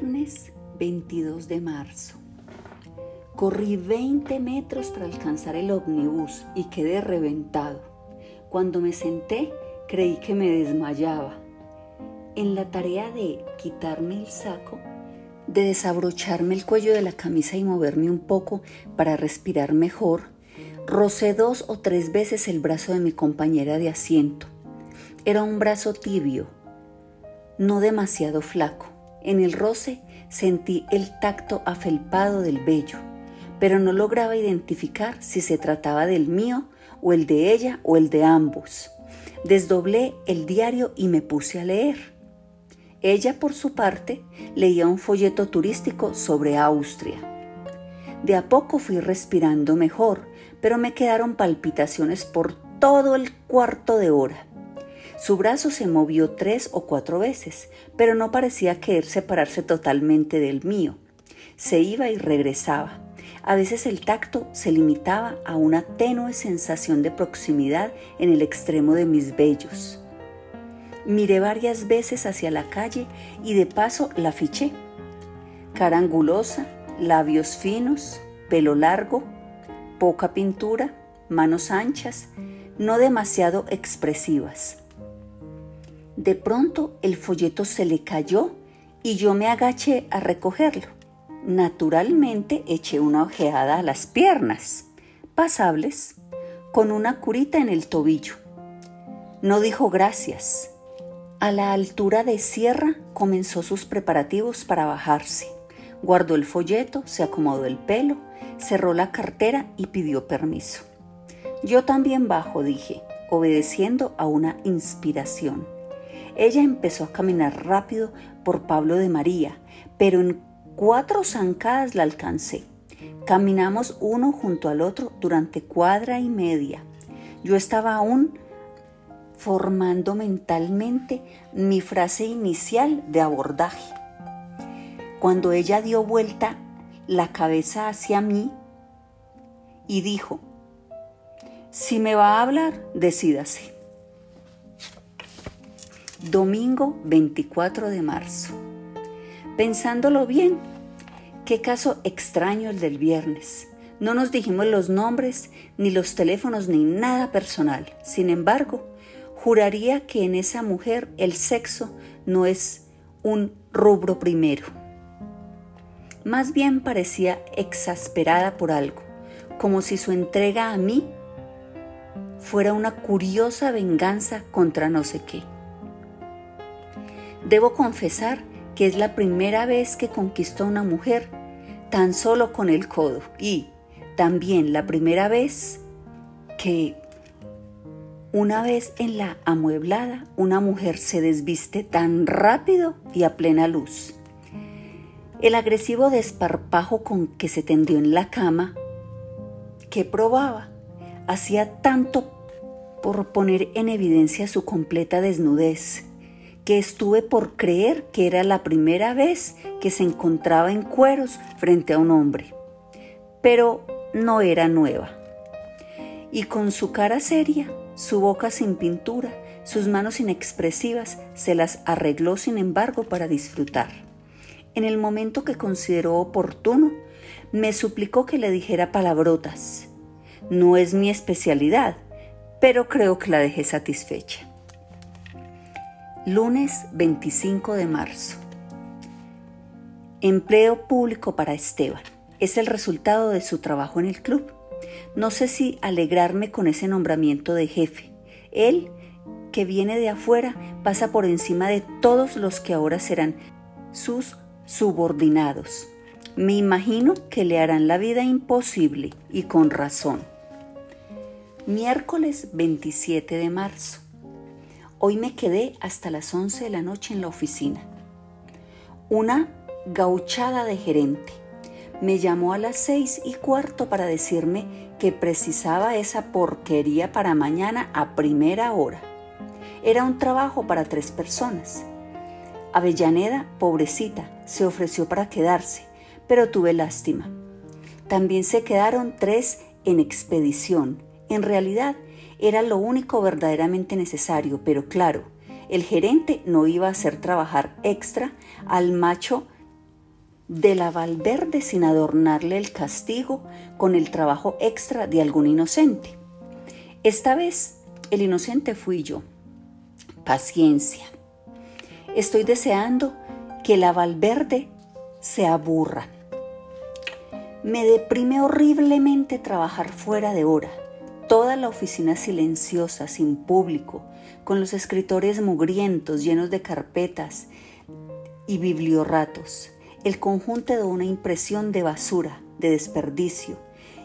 Viernes 22 de marzo. Corrí 20 metros para alcanzar el ómnibus y quedé reventado. Cuando me senté, creí que me desmayaba. En la tarea de quitarme el saco, de desabrocharme el cuello de la camisa y moverme un poco para respirar mejor, rocé dos o tres veces el brazo de mi compañera de asiento. Era un brazo tibio, no demasiado flaco. En el roce sentí el tacto afelpado del vello, pero no lograba identificar si se trataba del mío o el de ella o el de ambos. Desdoblé el diario y me puse a leer. Ella, por su parte, leía un folleto turístico sobre Austria. De a poco fui respirando mejor, pero me quedaron palpitaciones por todo el cuarto de hora. Su brazo se movió tres o cuatro veces, pero no parecía querer separarse totalmente del mío. Se iba y regresaba. A veces el tacto se limitaba a una tenue sensación de proximidad en el extremo de mis vellos. Miré varias veces hacia la calle y de paso la fiché. Cara angulosa, labios finos, pelo largo, poca pintura, manos anchas, no demasiado expresivas. De pronto el folleto se le cayó y yo me agaché a recogerlo. Naturalmente eché una ojeada a las piernas, pasables, con una curita en el tobillo. No dijo gracias. A la altura de Sierra comenzó sus preparativos para bajarse. Guardó el folleto, se acomodó el pelo, cerró la cartera y pidió permiso. Yo también bajo, dije, obedeciendo a una inspiración. Ella empezó a caminar rápido por Pablo de María, pero en cuatro zancadas la alcancé. Caminamos uno junto al otro durante cuadra y media. Yo estaba aún formando mentalmente mi frase inicial de abordaje. Cuando ella dio vuelta la cabeza hacia mí y dijo, si me va a hablar, decídase. Domingo 24 de marzo. Pensándolo bien, qué caso extraño el del viernes. No nos dijimos los nombres, ni los teléfonos, ni nada personal. Sin embargo, juraría que en esa mujer el sexo no es un rubro primero. Más bien parecía exasperada por algo, como si su entrega a mí fuera una curiosa venganza contra no sé qué. Debo confesar que es la primera vez que conquistó a una mujer tan solo con el codo y también la primera vez que una vez en la amueblada una mujer se desviste tan rápido y a plena luz. El agresivo desparpajo con que se tendió en la cama, que probaba, hacía tanto por poner en evidencia su completa desnudez estuve por creer que era la primera vez que se encontraba en cueros frente a un hombre. Pero no era nueva. Y con su cara seria, su boca sin pintura, sus manos inexpresivas, se las arregló sin embargo para disfrutar. En el momento que consideró oportuno, me suplicó que le dijera palabrotas. No es mi especialidad, pero creo que la dejé satisfecha. Lunes 25 de marzo. Empleo público para Esteban. Es el resultado de su trabajo en el club. No sé si alegrarme con ese nombramiento de jefe. Él, que viene de afuera, pasa por encima de todos los que ahora serán sus subordinados. Me imagino que le harán la vida imposible y con razón. Miércoles 27 de marzo. Hoy me quedé hasta las 11 de la noche en la oficina. Una gauchada de gerente me llamó a las seis y cuarto para decirme que precisaba esa porquería para mañana a primera hora. Era un trabajo para tres personas. Avellaneda, pobrecita, se ofreció para quedarse, pero tuve lástima. También se quedaron tres en expedición. En realidad, era lo único verdaderamente necesario, pero claro, el gerente no iba a hacer trabajar extra al macho de la Valverde sin adornarle el castigo con el trabajo extra de algún inocente. Esta vez el inocente fui yo. Paciencia. Estoy deseando que la Valverde se aburra. Me deprime horriblemente trabajar fuera de hora. Toda la oficina silenciosa, sin público, con los escritores mugrientos llenos de carpetas y bibliorratos. El conjunto de una impresión de basura, de desperdicio.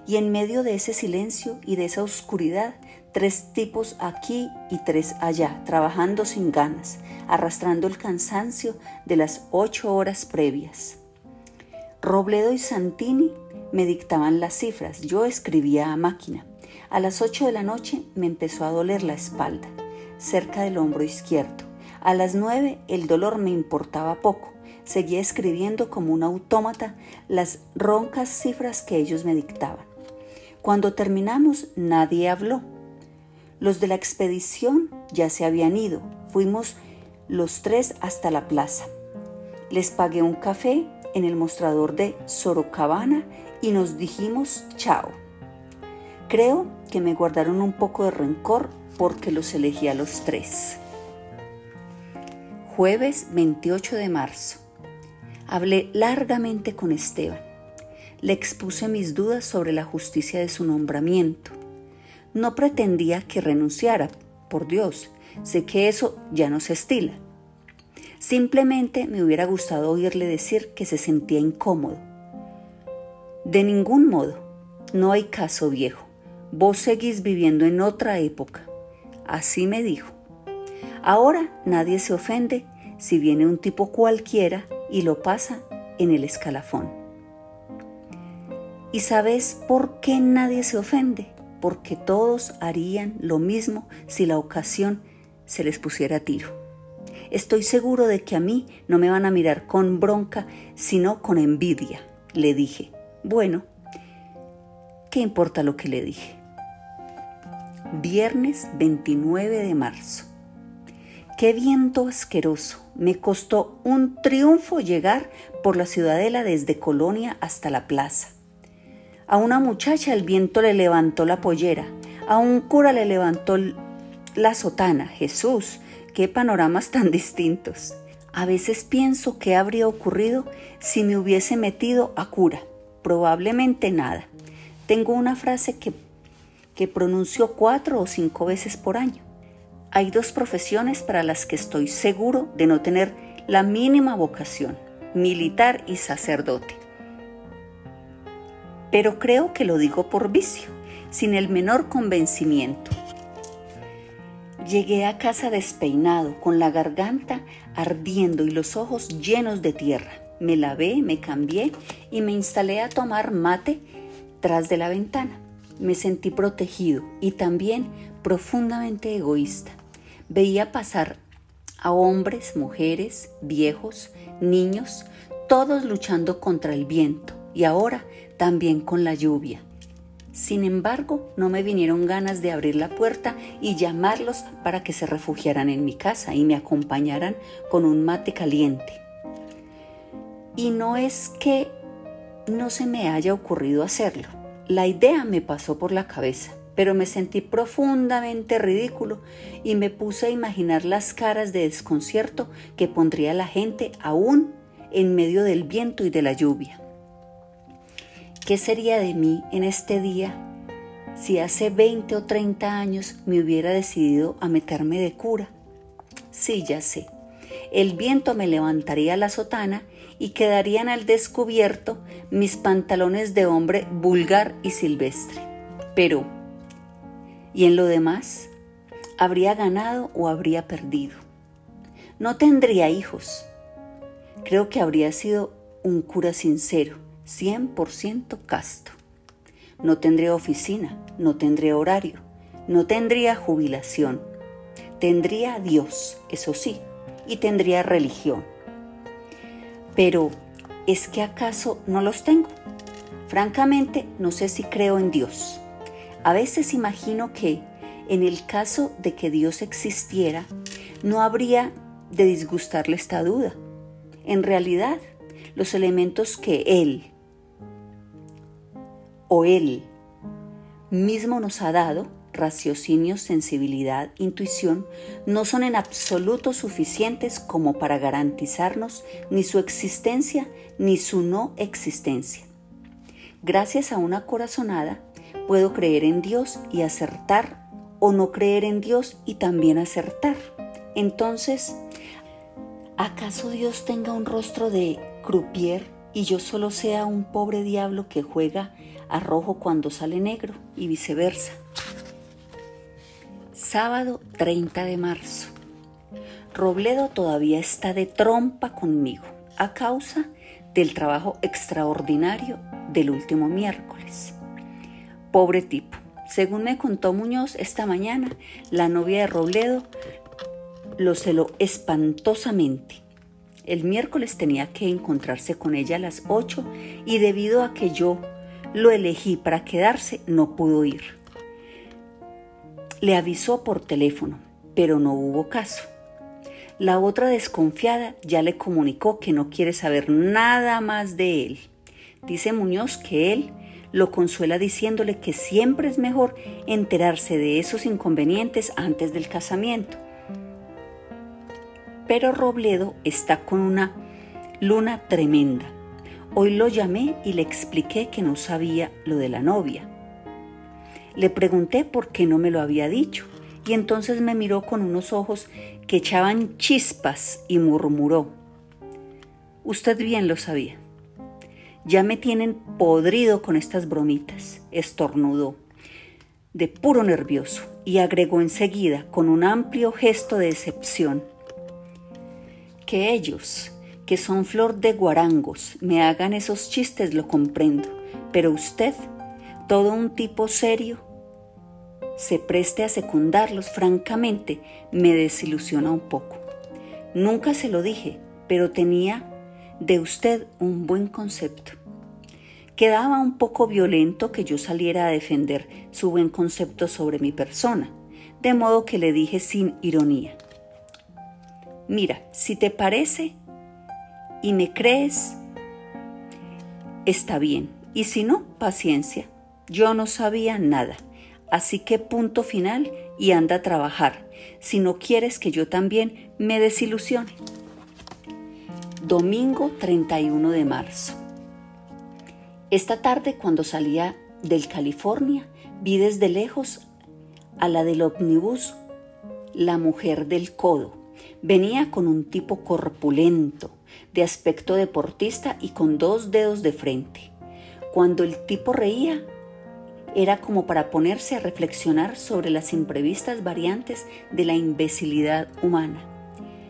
Y en medio de ese silencio y de esa oscuridad, tres tipos aquí y tres allá, trabajando sin ganas, arrastrando el cansancio de las ocho horas previas. Robledo y Santini me dictaban las cifras, yo escribía a máquina. A las ocho de la noche me empezó a doler la espalda, cerca del hombro izquierdo. A las nueve el dolor me importaba poco. Seguía escribiendo como un autómata las roncas cifras que ellos me dictaban. Cuando terminamos nadie habló. Los de la expedición ya se habían ido. Fuimos los tres hasta la plaza. Les pagué un café en el mostrador de Sorocabana y nos dijimos chao. Creo que me guardaron un poco de rencor porque los elegí a los tres. Jueves 28 de marzo. Hablé largamente con Esteban. Le expuse mis dudas sobre la justicia de su nombramiento. No pretendía que renunciara, por Dios, sé que eso ya no se estila. Simplemente me hubiera gustado oírle decir que se sentía incómodo. De ningún modo, no hay caso viejo. Vos seguís viviendo en otra época. Así me dijo. Ahora nadie se ofende si viene un tipo cualquiera y lo pasa en el escalafón. ¿Y sabes por qué nadie se ofende? Porque todos harían lo mismo si la ocasión se les pusiera a tiro. Estoy seguro de que a mí no me van a mirar con bronca, sino con envidia, le dije. Bueno, ¿qué importa lo que le dije? Viernes 29 de marzo. Qué viento asqueroso. Me costó un triunfo llegar por la ciudadela desde Colonia hasta la plaza. A una muchacha el viento le levantó la pollera, a un cura le levantó la sotana. Jesús, qué panoramas tan distintos. A veces pienso qué habría ocurrido si me hubiese metido a cura. Probablemente nada. Tengo una frase que, que pronuncio cuatro o cinco veces por año. Hay dos profesiones para las que estoy seguro de no tener la mínima vocación, militar y sacerdote. Pero creo que lo digo por vicio, sin el menor convencimiento. Llegué a casa despeinado, con la garganta ardiendo y los ojos llenos de tierra. Me lavé, me cambié y me instalé a tomar mate tras de la ventana. Me sentí protegido y también profundamente egoísta. Veía pasar a hombres, mujeres, viejos, niños, todos luchando contra el viento y ahora también con la lluvia. Sin embargo, no me vinieron ganas de abrir la puerta y llamarlos para que se refugiaran en mi casa y me acompañaran con un mate caliente. Y no es que no se me haya ocurrido hacerlo. La idea me pasó por la cabeza, pero me sentí profundamente ridículo y me puse a imaginar las caras de desconcierto que pondría la gente aún en medio del viento y de la lluvia. ¿Qué sería de mí en este día si hace 20 o 30 años me hubiera decidido a meterme de cura? Sí, ya sé. El viento me levantaría la sotana y quedarían al descubierto mis pantalones de hombre vulgar y silvestre. Pero, ¿y en lo demás? ¿Habría ganado o habría perdido? No tendría hijos. Creo que habría sido un cura sincero 100% casto. No tendría oficina, no tendría horario, no tendría jubilación. Tendría Dios, eso sí, y tendría religión. Pero, ¿es que acaso no los tengo? Francamente, no sé si creo en Dios. A veces imagino que, en el caso de que Dios existiera, no habría de disgustarle esta duda. En realidad, los elementos que Él o Él mismo nos ha dado, raciocinio, sensibilidad, intuición, no son en absoluto suficientes como para garantizarnos ni su existencia ni su no existencia. Gracias a una corazonada puedo creer en Dios y acertar o no creer en Dios y también acertar. Entonces, ¿acaso Dios tenga un rostro de croupier y yo solo sea un pobre diablo que juega a rojo cuando sale negro y viceversa? Sábado 30 de marzo. Robledo todavía está de trompa conmigo a causa del trabajo extraordinario del último miércoles. Pobre tipo. Según me contó Muñoz esta mañana, la novia de Robledo lo celó espantosamente. El miércoles tenía que encontrarse con ella a las 8 y debido a que yo lo elegí para quedarse, no pudo ir. Le avisó por teléfono, pero no hubo caso. La otra desconfiada ya le comunicó que no quiere saber nada más de él. Dice Muñoz que él lo consuela diciéndole que siempre es mejor enterarse de esos inconvenientes antes del casamiento. Pero Robledo está con una luna tremenda. Hoy lo llamé y le expliqué que no sabía lo de la novia. Le pregunté por qué no me lo había dicho y entonces me miró con unos ojos que echaban chispas y murmuró, Usted bien lo sabía. Ya me tienen podrido con estas bromitas, estornudó, de puro nervioso, y agregó enseguida con un amplio gesto de decepción. Que ellos, que son flor de guarangos, me hagan esos chistes lo comprendo, pero usted, todo un tipo serio, se preste a secundarlos, francamente, me desilusiona un poco. Nunca se lo dije, pero tenía de usted un buen concepto. Quedaba un poco violento que yo saliera a defender su buen concepto sobre mi persona, de modo que le dije sin ironía. Mira, si te parece y me crees, está bien, y si no, paciencia. Yo no sabía nada, así que punto final y anda a trabajar, si no quieres que yo también me desilusione domingo 31 de marzo. Esta tarde cuando salía del California vi desde lejos a la del ómnibus, la mujer del codo. Venía con un tipo corpulento, de aspecto deportista y con dos dedos de frente. Cuando el tipo reía, era como para ponerse a reflexionar sobre las imprevistas variantes de la imbecilidad humana.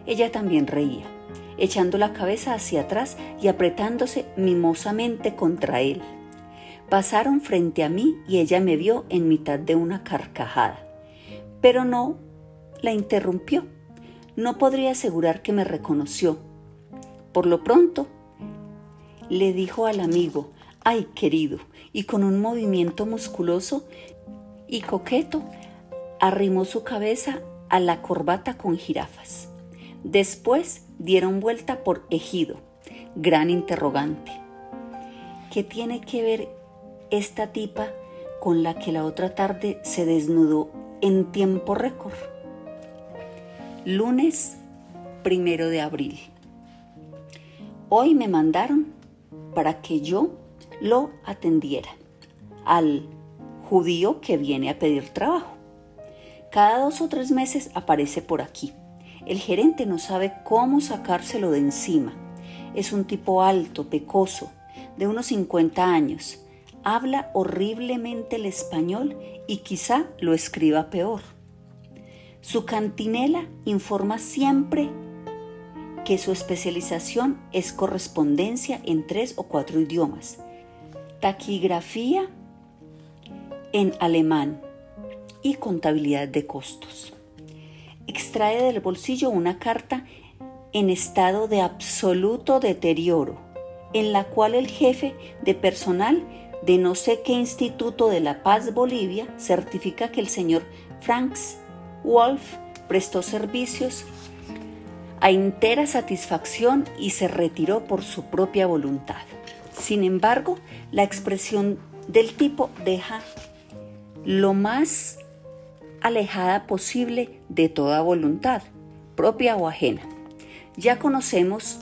Ella también reía echando la cabeza hacia atrás y apretándose mimosamente contra él. Pasaron frente a mí y ella me vio en mitad de una carcajada, pero no la interrumpió. No podría asegurar que me reconoció. Por lo pronto, le dijo al amigo, ay querido, y con un movimiento musculoso y coqueto, arrimó su cabeza a la corbata con jirafas. Después dieron vuelta por Ejido. Gran interrogante. ¿Qué tiene que ver esta tipa con la que la otra tarde se desnudó en tiempo récord? Lunes primero de abril. Hoy me mandaron para que yo lo atendiera al judío que viene a pedir trabajo. Cada dos o tres meses aparece por aquí el gerente no sabe cómo sacárselo de encima. Es un tipo alto, pecoso, de unos 50 años. Habla horriblemente el español y quizá lo escriba peor. Su cantinela informa siempre que su especialización es correspondencia en tres o cuatro idiomas, taquigrafía en alemán y contabilidad de costos extrae del bolsillo una carta en estado de absoluto deterioro, en la cual el jefe de personal de no sé qué Instituto de la Paz Bolivia certifica que el señor Franks Wolf prestó servicios a entera satisfacción y se retiró por su propia voluntad. Sin embargo, la expresión del tipo deja lo más alejada posible de toda voluntad, propia o ajena. Ya conocemos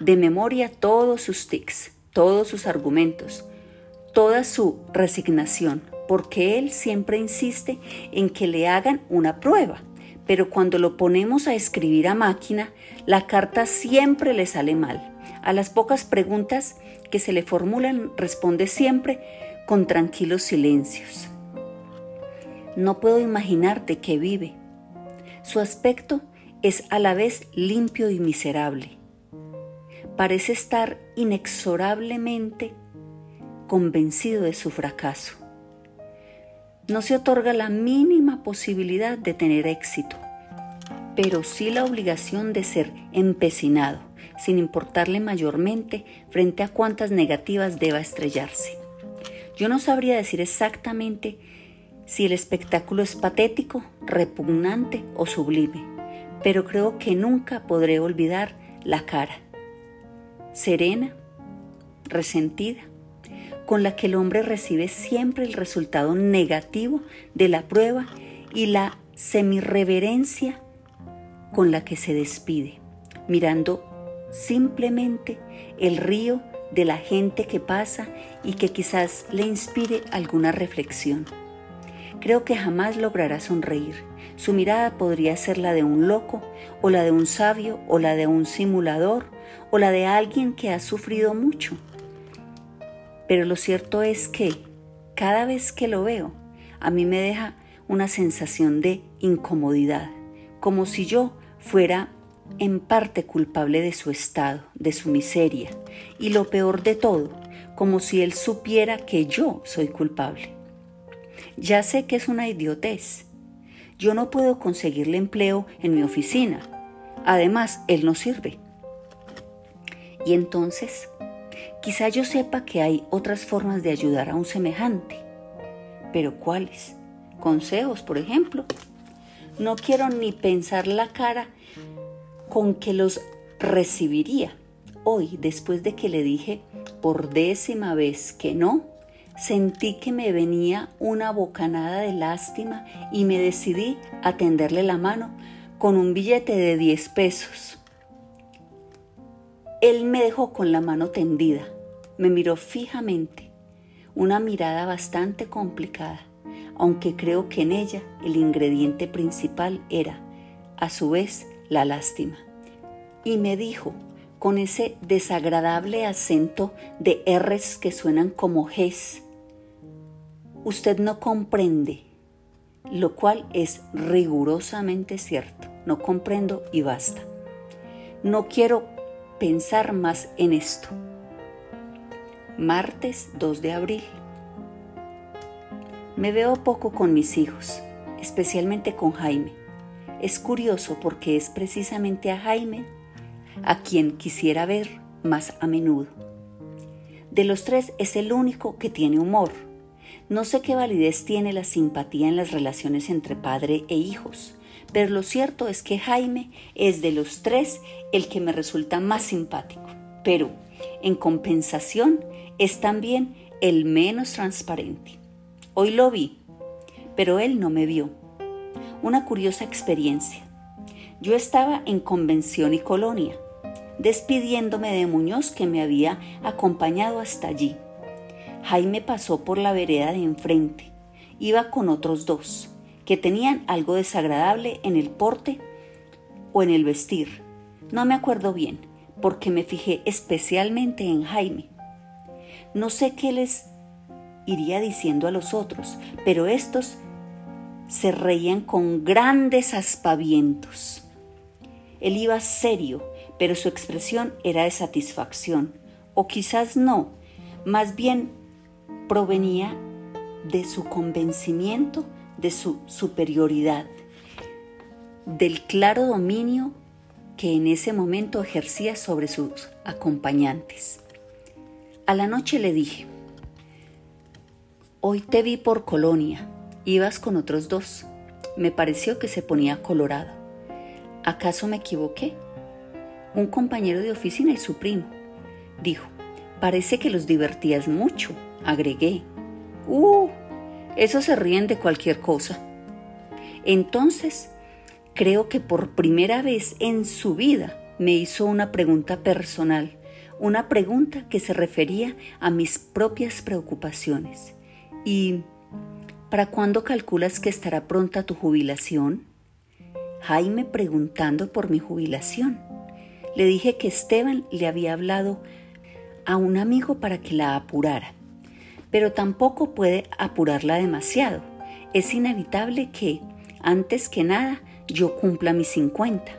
de memoria todos sus tics, todos sus argumentos, toda su resignación, porque él siempre insiste en que le hagan una prueba, pero cuando lo ponemos a escribir a máquina, la carta siempre le sale mal. A las pocas preguntas que se le formulan responde siempre con tranquilos silencios. No puedo imaginar de qué vive. Su aspecto es a la vez limpio y miserable. Parece estar inexorablemente convencido de su fracaso. No se otorga la mínima posibilidad de tener éxito, pero sí la obligación de ser empecinado, sin importarle mayormente frente a cuántas negativas deba estrellarse. Yo no sabría decir exactamente si el espectáculo es patético, repugnante o sublime, pero creo que nunca podré olvidar la cara, serena, resentida, con la que el hombre recibe siempre el resultado negativo de la prueba y la semirreverencia con la que se despide, mirando simplemente el río de la gente que pasa y que quizás le inspire alguna reflexión. Creo que jamás logrará sonreír. Su mirada podría ser la de un loco, o la de un sabio, o la de un simulador, o la de alguien que ha sufrido mucho pero lo cierto es que cada vez que lo veo, a mí me deja una sensación de incomodidad, como si yo fuera en parte culpable de su estado, de su miseria, y lo peor de todo, como si él supiera que yo soy culpable. Ya sé que es una idiotez. Yo no puedo conseguirle empleo en mi oficina. Además, él no sirve. Y entonces, Quizá yo sepa que hay otras formas de ayudar a un semejante, pero ¿cuáles? Consejos, por ejemplo. No quiero ni pensar la cara con que los recibiría. Hoy, después de que le dije por décima vez que no, sentí que me venía una bocanada de lástima y me decidí a tenderle la mano con un billete de 10 pesos. Él me dejó con la mano tendida, me miró fijamente, una mirada bastante complicada, aunque creo que en ella el ingrediente principal era, a su vez, la lástima. Y me dijo, con ese desagradable acento de R's que suenan como G's, usted no comprende, lo cual es rigurosamente cierto. No comprendo y basta. No quiero pensar más en esto. Martes 2 de abril. Me veo poco con mis hijos, especialmente con Jaime. Es curioso porque es precisamente a Jaime a quien quisiera ver más a menudo. De los tres es el único que tiene humor. No sé qué validez tiene la simpatía en las relaciones entre padre e hijos, pero lo cierto es que Jaime es de los tres el que me resulta más simpático, pero en compensación es también el menos transparente. Hoy lo vi, pero él no me vio. Una curiosa experiencia. Yo estaba en convención y colonia, despidiéndome de Muñoz que me había acompañado hasta allí. Jaime pasó por la vereda de enfrente. Iba con otros dos que tenían algo desagradable en el porte o en el vestir. No me acuerdo bien, porque me fijé especialmente en Jaime. No sé qué les iría diciendo a los otros, pero estos se reían con grandes aspavientos. Él iba serio, pero su expresión era de satisfacción, o quizás no, más bien provenía de su convencimiento de su superioridad, del claro dominio que en ese momento ejercía sobre sus acompañantes. A la noche le dije, hoy te vi por Colonia, ibas con otros dos. Me pareció que se ponía colorado. ¿Acaso me equivoqué? un compañero de oficina y su primo. Dijo, parece que los divertías mucho, agregué. Uh, eso se ríen de cualquier cosa. Entonces, creo que por primera vez en su vida me hizo una pregunta personal, una pregunta que se refería a mis propias preocupaciones. ¿Y para cuándo calculas que estará pronta tu jubilación? Jaime preguntando por mi jubilación. Le dije que Esteban le había hablado a un amigo para que la apurara, pero tampoco puede apurarla demasiado. Es inevitable que, antes que nada, yo cumpla mis 50.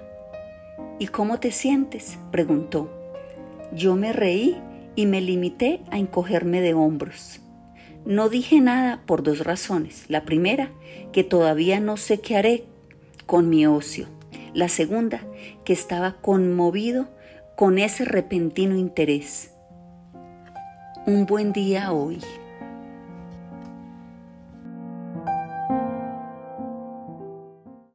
¿Y cómo te sientes? preguntó. Yo me reí y me limité a encogerme de hombros. No dije nada por dos razones. La primera, que todavía no sé qué haré con mi ocio. La segunda, que estaba conmovido con ese repentino interés. Un buen día hoy.